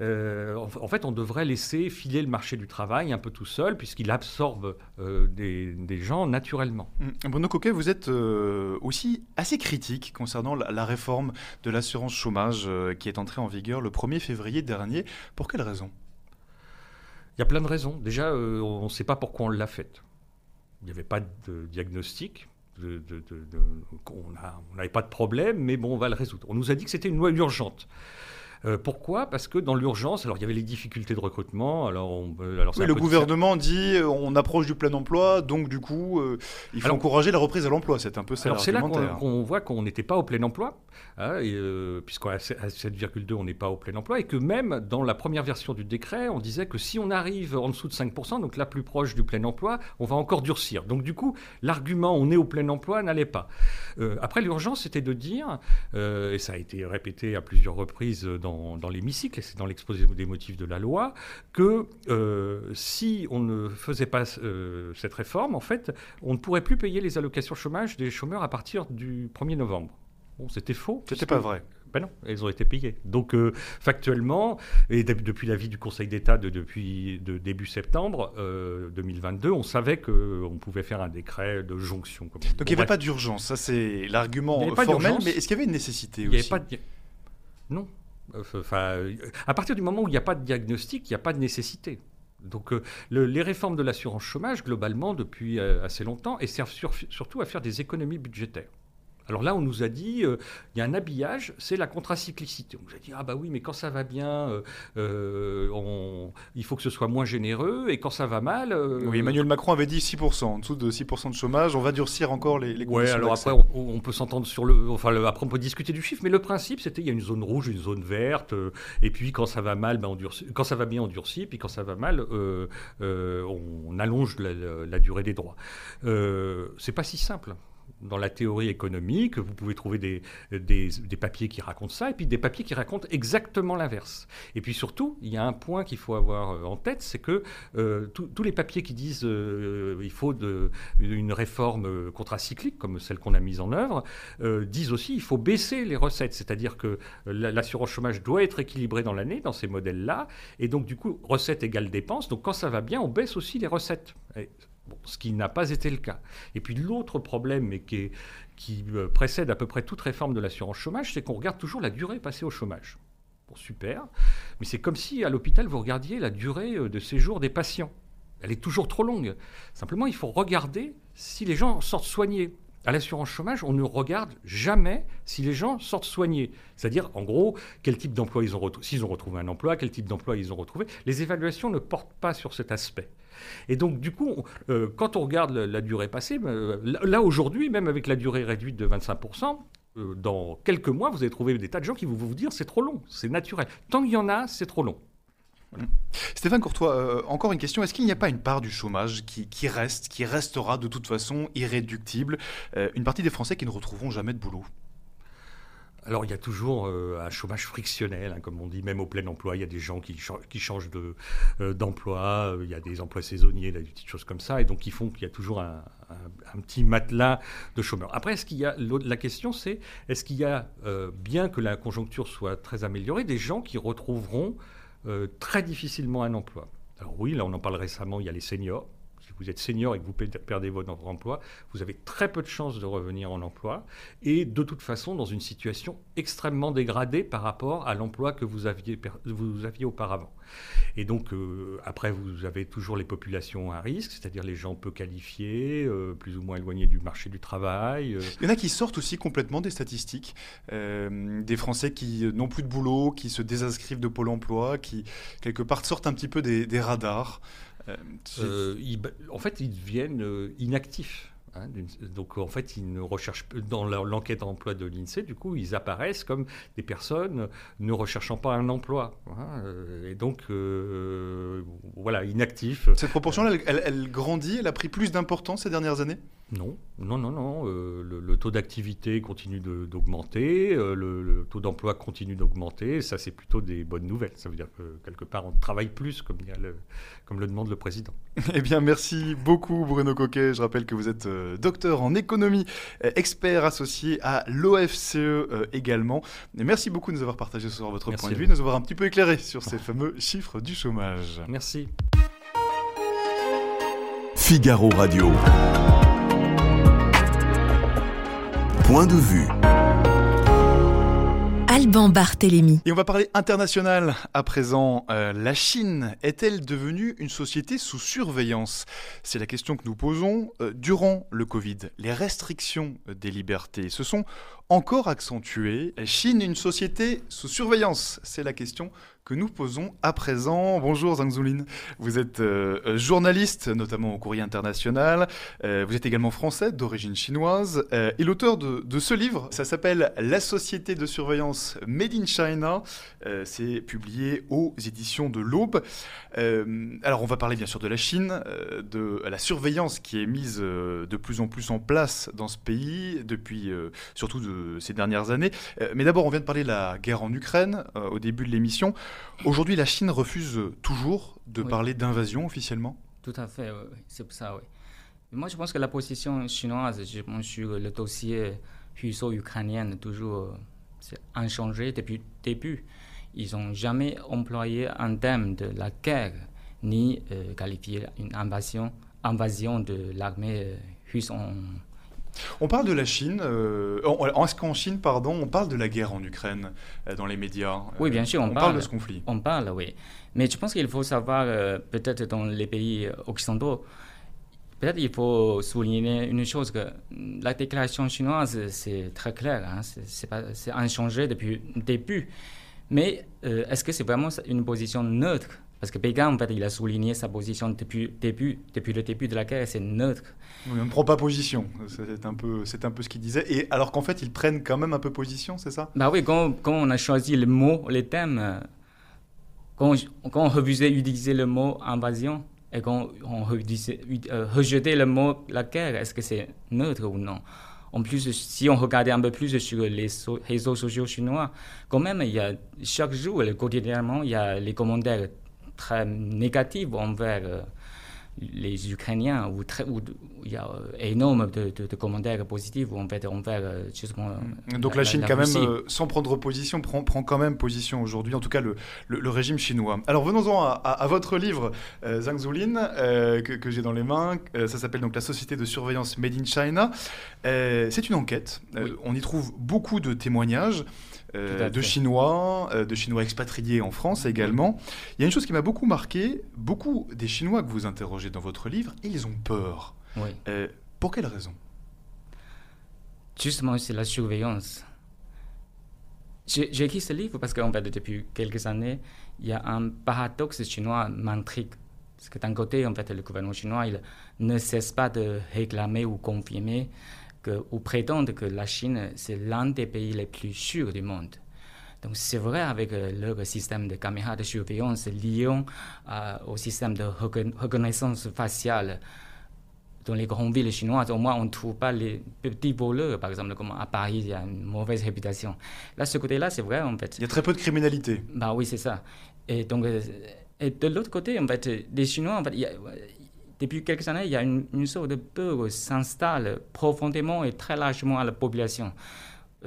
Euh, en fait, on devrait laisser filer le marché du travail un peu tout seul, puisqu'il absorbe euh, des, gens naturellement. Mmh. Bruno Coquet, vous êtes euh, aussi assez critique concernant la, réforme de l'assurance chômage qui est entrée en vigueur le 1er février dernier. Pour quelles raisons Il y a plein de raisons. Déjà, on ne sait pas pourquoi on l'a faite. Il n'y avait pas de diagnostic. on n'avait pas de problème, mais bon, on va le résoudre. On nous a dit que c'était une loi urgente. Euh, pourquoi? Parce que dans l'urgence, alors il y avait les difficultés de recrutement. Alors, on, alors le gouvernement dit euh, on approche du plein emploi, donc du coup, euh, il faut encourager la reprise à l'emploi. C'est un peu ça. Alors c'est là qu'on voit qu'on n'était pas au plein emploi, hein, puisqu'à 7,2 on n'est pas au plein emploi, et que même dans la première version du décret, on disait que si on arrive en dessous de 5%, donc là plus proche du plein emploi, on va encore durcir. Donc du coup, l'argument on est au plein emploi n'allait pas. après l'urgence, c'était de dire, et ça a été répété à plusieurs reprises dans dans, l'hémicycle, et c'est dans l'exposé des motifs de la loi, que euh, si on ne faisait pas euh, cette réforme, en fait, on ne pourrait plus payer les allocations chômage des chômeurs à partir du 1er novembre. Bon, c'était faux. C'était pas vrai. Ben non, elles ont été payées. Donc euh, factuellement, et depuis l'avis du Conseil d'État de, depuis de début septembre 2022, on savait qu'on pouvait faire un décret de jonction. Donc il n'y avait pas d'urgence, ça c'est l'argument formel, mais est-ce qu'il y avait une nécessité il aussi avait pas Non, Enfin, à partir du moment où il n'y a pas de diagnostic, il n'y a pas de nécessité. Donc euh, les réformes de l'assurance chômage, globalement, depuis euh, assez longtemps, servent surtout à faire des économies budgétaires. Alors là, on nous a dit, euh, il y a un habillage, c'est la contracyclicité. On nous a dit, ah bah oui, mais quand ça va bien, euh, euh, il faut que ce soit moins généreux, et quand ça va mal... oui, Emmanuel Macron avait dit 6%, en dessous de 6% de chômage, on va durcir encore les, les Oui, alors après, on, peut s'entendre sur le... Enfin, après, on peut discuter du chiffre, mais le principe, c'était, il y a une zone rouge, une zone verte, et puis quand ça va mal, ben, on durcit, quand ça va bien, on durcit, puis quand ça va mal, on, allonge la, la, durée des droits. c'est pas si simple. Dans la théorie économique, vous pouvez trouver des, des, papiers qui racontent ça, et puis des papiers qui racontent exactement l'inverse. Et puis surtout, il y a un point qu'il faut avoir euh, en tête, c'est que euh, tous les papiers qui disent euh, il faut une réforme contracyclique, comme celle qu'on a mise en œuvre, disent aussi il faut baisser les recettes, c'est-à-dire que l'assurance chômage doit être équilibrée dans l'année, dans ces modèles-là, et donc du coup, recettes égale dépenses, donc quand ça va bien, on baisse aussi les recettes ce qui n'a pas été le cas. Et puis l'autre problème, mais qui, euh, précède à peu près toute réforme de l'assurance chômage, c'est qu'on regarde toujours la durée passée au chômage. Bon, super. Mais c'est comme si à l'hôpital, vous regardiez la durée euh, de séjour des patients. Elle est toujours trop longue. Simplement, il faut regarder si les gens sortent soignés. À l'assurance chômage, on ne regarde jamais si les gens sortent soignés. C'est-à-dire, en gros, quel type d'emploi ils ont retrouvé, s'ils ont retrouvé un emploi, quel type d'emploi ils ont retrouvé. Les évaluations ne portent pas sur cet aspect. Et donc, du coup, euh, quand on regarde la, durée passée, ben, là, aujourd'hui, même avec la durée réduite de 25%, euh, dans quelques mois, vous allez trouver des tas de gens qui vont vous dire c'est trop long, c'est naturel. Tant qu'il y en a, c'est trop long. Stéphane Courtois, euh, encore une question. Est-ce qu'il n'y a pas une part du chômage qui, reste, qui restera de toute façon irréductible Une partie des Français qui ne retrouveront jamais de boulot? Alors il y a toujours euh, un chômage frictionnel, hein, comme on dit, même au plein emploi, il y a des gens qui, qui changent euh, d'emploi, euh, il y a des emplois saisonniers, des petites choses comme ça, et donc ils font qu'il y a toujours un, petit matelas de chômeurs. Après, est-ce qu'il y a la question, c'est est-ce qu'il y a, bien que la conjoncture soit très améliorée, des gens qui retrouveront très difficilement un emploi? Alors oui, là on en parle récemment, il y a les seniors vous êtes senior et que vous perdez votre emploi, vous avez très peu de chances de revenir en emploi et de toute façon dans une situation extrêmement dégradée par rapport à l'emploi que vous aviez, vous aviez auparavant. Et donc euh, après vous avez toujours les populations à risque, c'est-à-dire les gens peu qualifiés, euh, plus ou moins éloignés du marché du travail. Euh. Il y en a qui sortent aussi complètement des statistiques, des Français qui n'ont plus de boulot, qui se désinscrivent de Pôle Emploi, qui quelque part sortent un petit peu des radars. Euh, euh, en fait, ils deviennent euh, inactifs. Hein, donc en fait, ils ne recherchent dans l'enquête d'emploi de l'INSEE, du coup, ils apparaissent comme des personnes ne recherchant pas un emploi. Hein, et donc, voilà, inactifs. Cette proportion-là, elle, grandit, elle a pris plus d'importance ces dernières années? Non, non, non, non. Euh, le, taux d'activité continue d'augmenter, euh, le, taux d'emploi continue d'augmenter. Ça, c'est plutôt des bonnes nouvelles. Ça veut dire que quelque part, on travaille plus, comme, le, comme le demande le président. Eh bien, merci beaucoup, Bruno Coquet. Je rappelle que vous êtes euh, docteur en économie, expert associé à l'OFCE également. Et merci beaucoup de nous avoir partagé ce soir votre point de vue, de nous avoir un petit peu éclairé sur ces fameux chiffres du chômage. Merci. Figaro Radio. Point de vue. Alban Barthélémy. Et on va parler international à présent. Euh, la Chine est-elle devenue une société sous surveillance? C'est la question que nous posons. Euh, durant le Covid, les restrictions des libertés se sont encore accentuées. Chine, une société sous surveillance C'est la question que nous posons à présent. Bonjour Zhang Zulin, vous êtes euh, euh, journaliste, notamment au Courrier International, euh, vous êtes également français d'origine chinoise, et l'auteur de, ce livre, ça s'appelle La société de surveillance Made in China, c'est publié aux éditions de l'Aube. alors on va parler bien sûr de la Chine, de la surveillance qui est mise de plus en plus en place dans ce pays depuis surtout de ces dernières années. mais d'abord on vient de parler de la guerre en Ukraine au début de l'émission. Aujourd'hui, la Chine refuse toujours de parler d'invasion officiellement? Tout à fait, c'est pour ça, oui. Moi, je pense que la position chinoise sur le dossier russo-ukrainien toujours inchangé depuis le début. Ils n'ont jamais employé un thème de la guerre, ni euh, qualifié une invasion, invasion de l'armée euh, russe en on parle de la Chine, euh, en, ce qu'en Chine, pardon, on parle de la guerre en Ukraine euh, dans les médias. Oui, bien sûr, on, parle, de ce conflit. On parle, oui. Mais je pense qu'il faut savoir, euh, peut-être dans les pays occidentaux, peut-être il faut souligner une chose, que la déclaration chinoise, c'est très clair, hein, c'est inchangé depuis le début. Mais est-ce que c'est vraiment une position neutre parce que Pékin, en fait, il a souligné sa position depuis, début, depuis le début de la guerre, c'est neutre. on ne prend pas position, c'est un, peu, un peu ce qu'il disait. Et alors qu'en fait, ils prennent quand même un peu position, c'est ça? Bah oui, quand, quand, on a choisi le mot, les thèmes, quand, quand on refusait d'utiliser le mot invasion, et quand on euh, rejetait le mot la guerre, est-ce que c'est neutre ou non? En plus, si on regardait un peu plus sur les réseaux sociaux chinois, quand même, il y a chaque jour, quotidiennement, il y a les commentaires très négatifs envers euh, les Ukrainiens, où, très, où, il y a euh, énormément de, de, commentaires positifs en fait, envers euh, justement. Mm. Donc la, Chine, quand même, sans prendre position, prend, prend quand même position aujourd'hui, en tout cas le, le, régime chinois. Alors venons-en à, à, votre livre, Zhang Zulin, que, que j'ai dans les mains. ça s'appelle donc La Société de surveillance Made in China. C'est une enquête. on y trouve beaucoup de témoignages. Euh, de Chinois, euh, de Chinois expatriés en France également. Il y a une chose qui m'a beaucoup marqué, beaucoup des Chinois que vous interrogez dans votre livre, ils ont peur. Euh, pour quelle raison? Justement, c'est la surveillance. J'ai écrit ce livre parce qu'en fait, depuis quelques années, il y a un paradoxe chinois m'intrigue. Parce que d'un côté, en fait, le gouvernement chinois, il ne cesse pas de réclamer ou confirmer ou prétendent que la Chine, c'est l'un des pays les plus sûrs du monde. Donc c'est vrai avec euh, leur système de caméras de surveillance lié euh, au système de reconnaissance faciale dans les grandes villes chinoises, au moins on ne trouve pas les petits voleurs, par exemple, comme à Paris, il y a une mauvaise réputation. Là, ce côté-là, c'est vrai, en fait. Il y a très peu de criminalité. Bah oui, c'est ça. Et donc, euh, et de l'autre côté, en fait, les Chinois, en fait, il y a, depuis quelques années, il y a une, sorte de peur qui s'installe profondément et très largement à la population.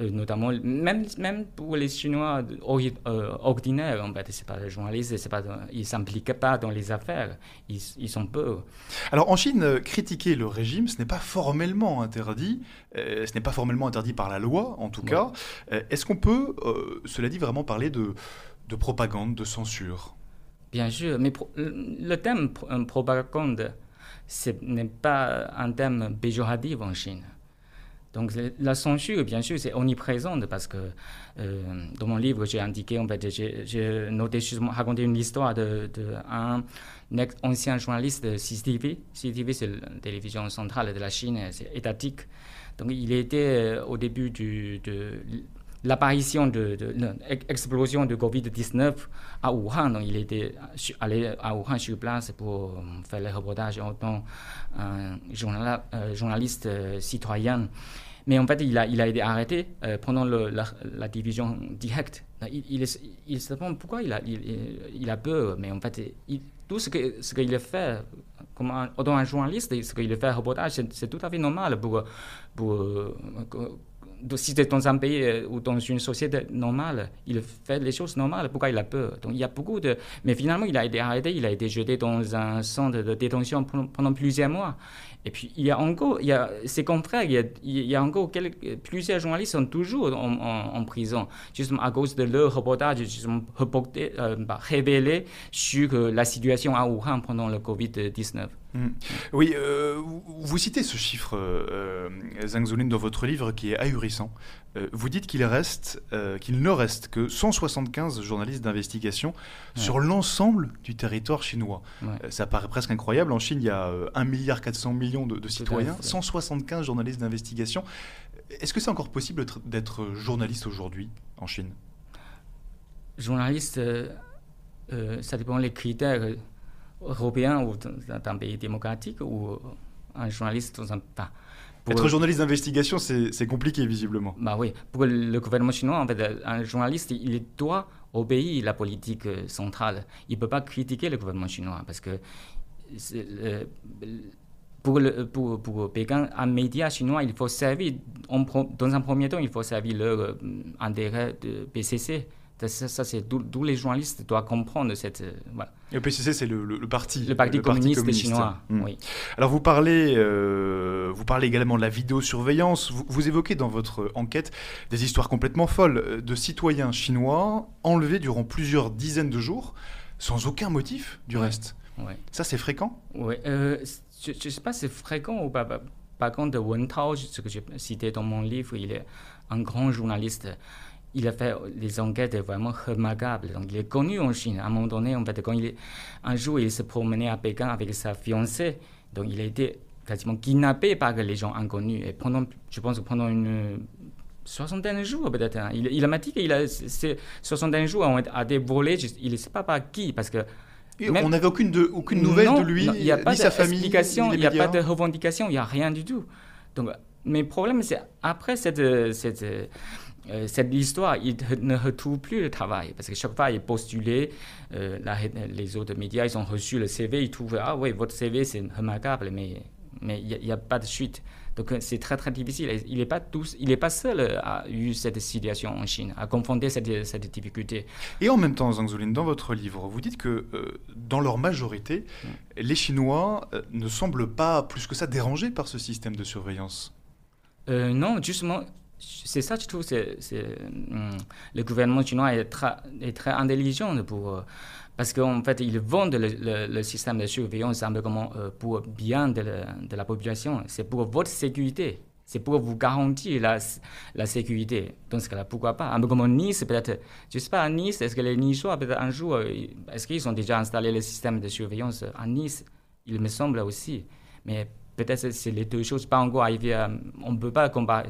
Euh, notamment, même, même pour les Chinois euh, ordinaires, en fait, c'est pas les journalistes, c'est pas, ils ne s'impliquent pas dans les affaires, ils, ils, sont peur. Alors en Chine, euh, critiquer le régime, ce n'est pas formellement interdit, ce n'est pas formellement interdit par la loi, en tout cas. Est-ce qu'on peut, cela dit, vraiment parler de, de propagande, de censure? Bien sûr, mais le thème propagande, ce n'est pas un thème péjoratif en Chine. Donc la censure, bien sûr, c'est omniprésente parce que euh, dans mon livre, j'ai indiqué, en fait, j'ai noté justement, raconté une histoire d'un de, ancien journaliste de CCTV. CCTV, c'est la télévision centrale de la Chine, c'est étatique. Donc il était euh, au début du, de l'apparition de, l'explosion de, Covid-19 à Wuhan. Il était allé à Wuhan sur place pour faire les reportages en tant qu'un euh, journaliste euh, citoyen. Mais en fait, il a, il a été arrêté euh, pendant la, division directe. Il, il, il, se demande pourquoi il a, il, a peur, mais en fait, tout ce qu'il ce fait comme un, un journaliste, ce qu'il fait reportage, c'est tout à fait normal pour, pour si c'est dans un pays euh, ou dans une société normale, il fait les choses normales, pourquoi il a peur? Donc il y a beaucoup de... Mais finalement, il a été arrêté, il a été jeté dans un centre de détention pendant plusieurs mois. Et puis, il y a encore, il y a ses confrères, il y a, encore quelques, plusieurs journalistes sont toujours en, prison, justement à cause de leur reportage, justement reporté, euh, bah, sur euh, la situation à Wuhan pendant le Covid-19. Mm. Oui, euh, vous citez ce chiffre, euh, Zhang Zulin, dans votre livre qui est ahurissant. Euh, vous dites qu'il reste, qu'il ne reste que 175 journalistes d'investigation sur l'ensemble du territoire chinois. ça paraît presque incroyable. En Chine, il y a 1,4 milliard millions de, de citoyens, 175 journalistes d'investigation. Est-ce que c'est encore possible d'être journaliste aujourd'hui en Chine? Journaliste, ça dépend des critères européen ou dans un pays démocratique ou un journaliste dans un... Enfin, Être journaliste d'investigation, c'est compliqué visiblement. Bah oui, pour le gouvernement chinois, en fait, un journaliste, il doit obéir à la politique euh, centrale. Il ne peut pas critiquer le gouvernement chinois parce que pour, le, pour, pour, Pékin, un média chinois, il faut servir, dans un premier temps, il faut servir leur euh, intérêt de PCC. Ça, c'est tous les journalistes doivent comprendre cette. Euh, voilà. Et le PCC, c'est le, le, parti. Le parti, communiste, chinois. Hmm. Oui. Alors vous parlez, euh, vous parlez également de la vidéosurveillance. Vous, vous, évoquez dans votre enquête des histoires complètement folles euh, de citoyens chinois enlevés durant plusieurs dizaines de jours sans aucun motif du reste. Ouais. Ça, c'est fréquent? Oui. je ne sais pas si c'est fréquent ou pas. Par contre, Wen Tao, ce que j'ai cité dans mon livre, il est un grand journaliste il a fait des enquêtes vraiment remarquables. Donc, il est connu en Chine. À un moment donné, en fait, quand il un jour, il se promenait à Pékin avec sa fiancée. Donc, il a été quasiment kidnappé par les gens inconnus. Et pendant, je pense, pendant une soixantaine de jours, peut-être. Hein. Il, a m'a dit qu'il a, ces soixantaine de jours ont été volés. Il ne sait pas par qui, parce que on n'avait aucune, de, aucune nouvelle de lui, il n'y a pas ni sa famille, Il n'y a pas de revendication, il n'y a rien du tout. Donc, mais le problème, c'est après cette, cette, euh, cette histoire, il ne retrouve plus le travail. Parce que chaque fois, il postulait, euh, les autres médias, ils ont reçu le CV, ils trouvent, ah oui, votre CV, c'est remarquable, mais mais il n'y a, pas de suite. Donc c'est très très difficile. Il n'est pas tous, il n'est pas seul à eu cette situation en Chine, à confronter cette, cette difficulté. Et en même temps, Zhang Zulin, dans votre livre, vous dites que dans leur majorité, mm. les Chinois ne semblent pas plus que ça dérangés par ce système de surveillance. non, justement, c'est ça, je trouve, hum, le gouvernement chinois est très, intelligent pour, euh, parce qu'en fait, ils vendent le, système de surveillance comme euh, pour bien de, la population. C'est pour votre sécurité. C'est pour vous garantir la, la sécurité. Dans ce cas-là, pourquoi pas? Un peu comme Nice, peut-être. Je ne sais pas, à Nice, est-ce que les Niçois, peut-être un jour, euh, est-ce qu'ils ont déjà installé le système de surveillance à Nice? Il me semble aussi. Mais peut-être c'est les deux choses pas encore arrivées. on ne peut pas comparer.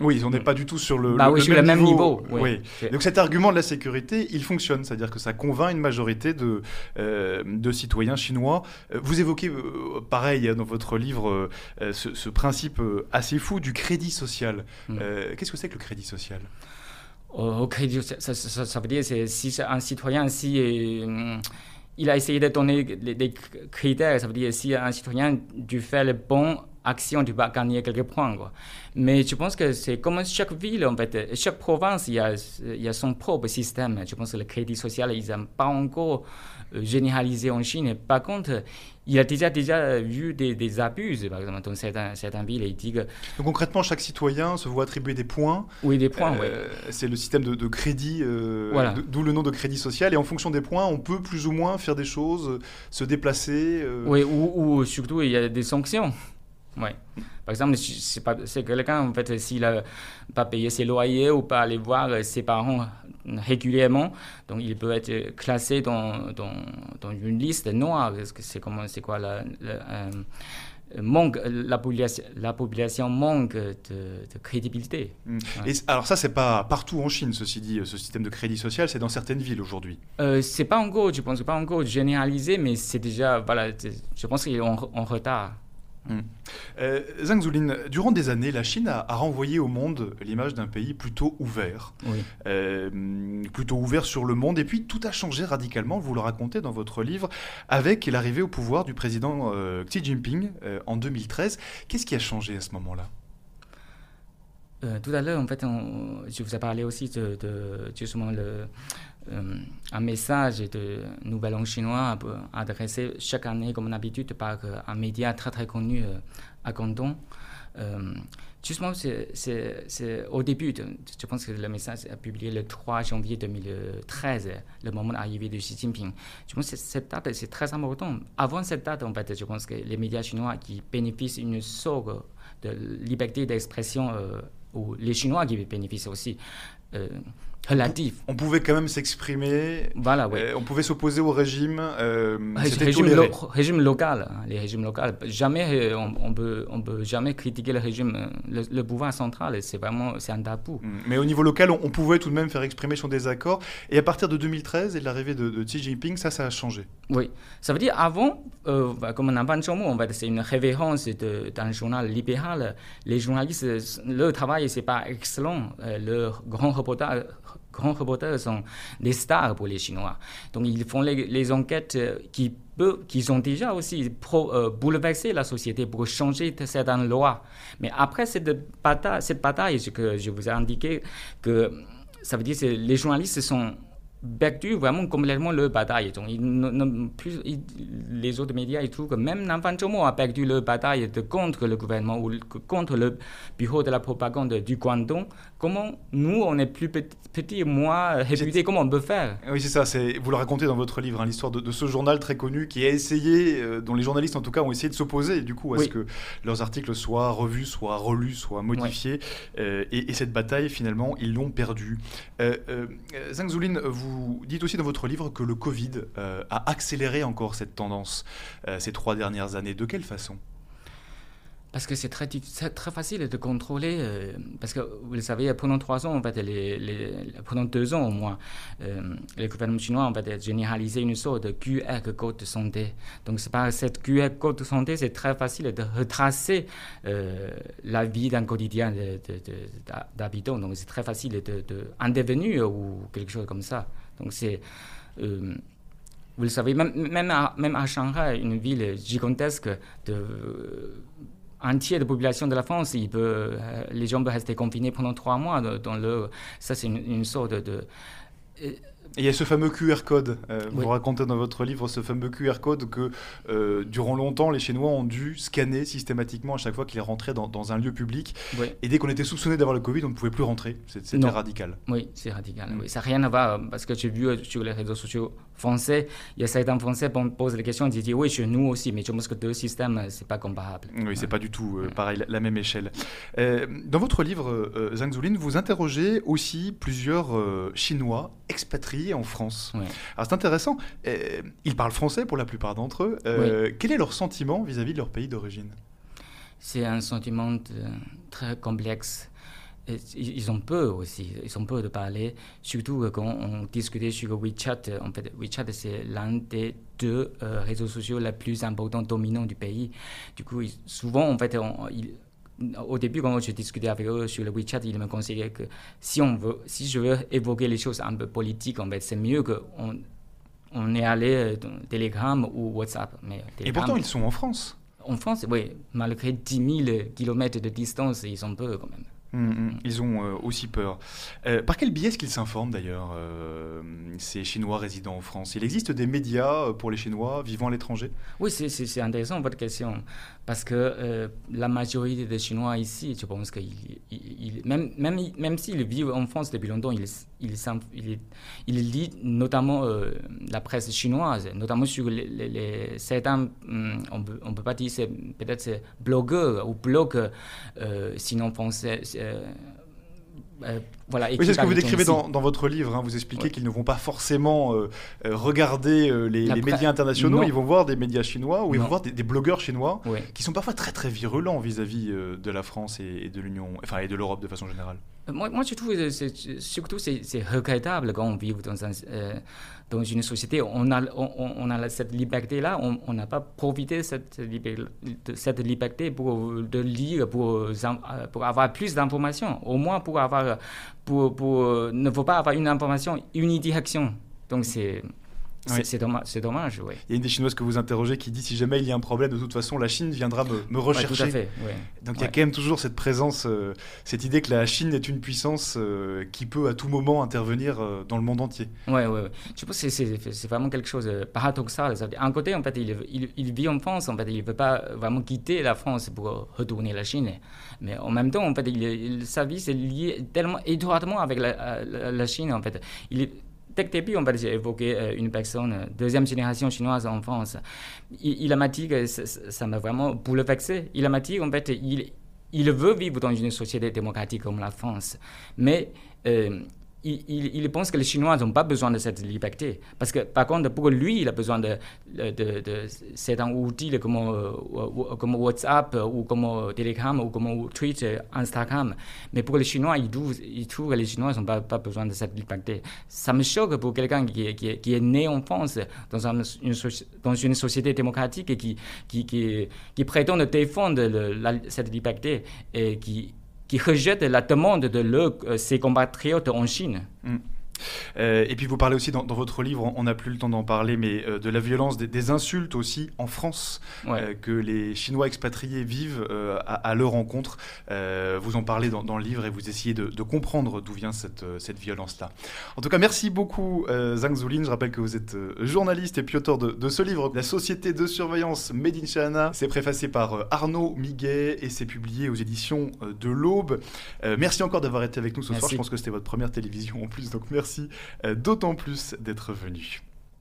Oui, on n'est pas du tout sur le, bah même, niveau. Oui. Donc cet argument de la sécurité, il fonctionne, c'est-à-dire que ça convainc une majorité de, euh, de citoyens chinois. Euh, vous évoquez, euh, pareil, dans votre livre, ce, principe assez fou du crédit social. Mm. Qu'est-ce que c'est que le crédit social? Au crédit, ça, ça, veut dire si un citoyen, si il a essayé de donner des critères, ça veut dire si un citoyen du fait le bon action, tu vas gagner quelques points. Quoi. Mais je pense que c'est comme chaque ville, en fait, chaque province, il y a, il y a son propre système. Je pense que le crédit social, ils n'ont pas encore euh, généralisé en Chine. Par contre, il y a déjà, déjà vu des, des abus, par exemple, dans certaines, certaines villes. Il dit que... Donc concrètement, chaque citoyen se voit attribuer des points. Oui, des points, euh, C'est le système de, de crédit, euh, d'où le nom de crédit social. Et en fonction des points, on peut plus ou moins faire des choses, se déplacer. Oui, ou, ou surtout, il y a des sanctions. Ouais. Par exemple, c'est, pas, quelqu'un, en fait, s'il n'a pas payé ses loyers ou pas aller voir ses parents régulièrement, donc il peut être classé dans, dans, dans une liste noire. C'est, comment, c'est quoi la, euh, manque, la, population, la population manque de, de crédibilité? Mm. Et alors ça, c'est pas partout en Chine, ceci dit, ce système de crédit social, c'est dans certaines villes aujourd'hui. Euh, c'est pas encore, je pense, pas encore généralisé, mais c'est déjà, voilà, je pense qu'il est en retard. Hmm. Euh, Zhang Zulin, durant des années, la Chine a, renvoyé au monde l'image d'un pays plutôt ouvert, euh, plutôt ouvert sur le monde. Et puis tout a changé radicalement, vous le racontez dans votre livre, avec l'arrivée au pouvoir du président euh, Xi Jinping en 2013. Qu'est-ce qui a changé à ce moment-là? Tout à l'heure, en fait, je vous ai parlé aussi de, de justement le, euh, un message de Nouvel An chinois adressé chaque année, comme d'habitude, par euh, un média très très connu euh, à Canton. justement, c'est au début, je pense que le message est publié le 3 janvier 2013, le moment d'arrivée de Xi Jinping. Je pense que cette date, c'est très important. Avant cette date, en fait, je pense que les médias chinois qui bénéficient d'une sorte de liberté d'expression, ou les Chinois qui bénéficient aussi, relatif. On pouvait quand même s'exprimer. Voilà, euh, on pouvait s'opposer au régime. Euh, régime, régime, local, hein, les régimes locaux. Jamais euh, on, peut, on peut jamais critiquer le régime, le, pouvoir central. C'est vraiment, c'est un tabou. Mm. Mais au niveau local, on, pouvait tout de même faire exprimer son désaccord. Et à partir de 2013 et de l'arrivée de, Xi Jinping, ça, ça a changé. Oui, ça veut dire avant, bah, comme on a pas on va c'est une révérence d'un journal libéral. Les journalistes, leur travail c'est pas excellent. leur grand reportage grands reporters sont des stars pour les Chinois. Donc ils font les, enquêtes euh, qui peuvent, qui ont déjà aussi pro, euh, bouleversé la société pour changer certaines lois. Mais après cette bataille, cette bataille que je vous ai indiqué, que ça veut dire que les journalistes sont perdu vraiment complètement leur bataille. Donc, les autres médias trouvent que même Zhoumo a perdu leur bataille contre le gouvernement ou contre le bureau de la propagande du Guangdong. Comment nous, on est plus petits, petit, moi, réputé, comment on peut faire? Oui, c'est ça. Vous le racontez dans votre livre, hein, l'histoire de, ce journal très connu qui a essayé, euh, dont les journalistes en tout cas ont essayé de s'opposer, du coup, à ce que leurs articles soient revus, soient relus, soient modifiés. Euh, et, cette bataille, finalement, ils l'ont perdue. Euh, Zhang Zulin, vous dites aussi dans votre livre que le Covid euh, a accéléré encore cette tendance euh, ces trois dernières années. De quelle façon? Parce que c'est très, facile de contrôler. Euh, parce que vous le savez, pendant trois ans, en fait, pendant deux ans au moins, euh, le gouvernement chinois en fait, a généralisé une sorte de QR code de santé. Donc, c'est par cette QR code de santé, c'est très facile de retracer euh, la vie d'un quotidien d'habitants. Donc, c'est très facile de, de, en devenir ou quelque chose comme ça. Donc, c'est vous le savez, même, à, même à Shanghai, une ville gigantesque de euh, entière de population de la France, il peut, euh, les gens peuvent rester confinés pendant trois mois dans le. Ça, c'est une, sorte de. Et il y a ce fameux QR code. Euh, vous racontez dans votre livre ce fameux QR code que euh, durant longtemps, les Chinois ont dû scanner systématiquement à chaque fois qu'ils rentraient dans, dans, un lieu public. Et dès qu'on était soupçonné d'avoir le Covid, on ne pouvait plus rentrer. C'était radical. Oui, c'est radical. Oui. Ça n'a rien à voir parce que j'ai vu euh, sur les réseaux sociaux français, il y a certains Français qui posent la question, ils disent oui, chez nous aussi, mais je pense que deux systèmes, c'est pas comparable. Oui, c'est pas du tout pareil, la, même échelle. dans votre livre, Zhang Zulin, vous interrogez aussi plusieurs Chinois expatriés en France. Alors c'est intéressant, euh, ils parlent français pour la plupart d'entre eux. Euh, quel est leur sentiment vis-à-vis de leur pays d'origine? C'est un sentiment très complexe. Ils ont peur aussi, ils ont peur de parler, surtout quand on discutait sur WeChat. En fait, WeChat, c'est l'un des deux euh, réseaux sociaux les plus importants, dominants du pays. Du coup, souvent, en fait, on, au début, quand je discutais avec eux sur le WeChat, ils me conseillaient que si, on veut, si je veux évoquer les choses un peu politiques, en fait, c'est mieux qu'on on est allé dans Telegram ou WhatsApp. Mais Et pourtant, ils sont en France En France, oui. Malgré 10 000 km de distance, ils sont peu quand même. Mm, mm. Ils ont euh, aussi peur. Euh, par quel biais est-ce qu'ils s'informent d'ailleurs, euh, ces Chinois résidant en France? Il existe des médias pour les Chinois vivant à l'étranger? Oui, c'est intéressant votre question. Parce que la majorité des Chinois ici, je pense que même, même, même s'ils vivent en France depuis longtemps, ils, ils, ils, lisent notamment la presse chinoise, notamment sur les, certains, hum, on peut, ne peut pas dire, peut-être blogueurs ou blogs, sinon français euh, euh, voilà, oui, c'est ce que vous décrivez dans, dans, votre livre. Hein. vous expliquez qu'ils ne vont pas forcément euh, regarder les, médias internationaux, ils vont voir des médias chinois ou ils vont voir des, blogueurs chinois qui sont parfois très très virulents vis-à-vis de la France et, de l'Union, enfin et de l'Europe de façon générale. Moi, moi je trouve que surtout c'est regrettable quand on vit dans un dans une société, on a, cette liberté-là, on n'a pas profité de cette, liberté pour lire, pour, avoir plus d'informations, au moins pour avoir, pour, ne faut pas avoir une information unidirection. Donc c'est c'est dommage, dommage oui. Il y a une des Chinoises que vous interrogez qui dit si jamais il y a un problème, de toute façon, la Chine viendra me, rechercher. tout à fait, Donc il y a quand même toujours cette présence, euh, cette idée que la Chine est une puissance euh, qui peut à tout moment intervenir euh, dans le monde entier. Oui, oui. Je pense que c'est vraiment quelque chose de paradoxal. Un côté, en fait, il, il, vit en France, en fait, il ne veut pas vraiment quitter la France pour retourner la Chine. Mais en même temps, en fait, il, sa vie est liée tellement étroitement avec la, la, Chine, en fait. Il, dès le début, on va évoquer euh, une personne, euh, deuxième génération chinoise en France. Il, a m'a dit que ça m'a vraiment bouleversé. Il m'a dit qu'en fait, il, il veut vivre dans une société démocratique comme la France. Mais euh, il, pense que les Chinois n'ont pas besoin de cette liberté. Parce que, par contre, pour lui, il a besoin de, de, de, outils comme, euh, WhatsApp ou comme Telegram ou comme Twitter, Instagram. Mais pour les Chinois, il trouve, que les Chinois n'ont pas, besoin de cette liberté. Ça me choque pour quelqu'un qui, est né en France, dans, une, société démocratique et qui, qui, qui, qui prétend défendre cette liberté et qui qui rejette la demande de leur, euh, ses compatriotes en Chine. Mm. Euh, et puis vous parlez aussi dans, votre livre, on n'a plus le temps d'en parler, mais euh, de la violence, des, insultes aussi en France euh, que les Chinois expatriés vivent à, leur rencontre. vous en parlez dans, le livre et vous essayez de, comprendre d'où vient cette, cette violence-là. En tout cas, merci beaucoup Zhang Zulin. Je rappelle que vous êtes journaliste et puis auteur de, ce livre, La Société de surveillance Made in China. C'est préfacé par Arnaud Miguet et c'est publié aux éditions de l'Aube. merci encore d'avoir été avec nous ce soir. Je pense que c'était votre première télévision en plus, donc merci Merci euh, d'autant plus d'être venu.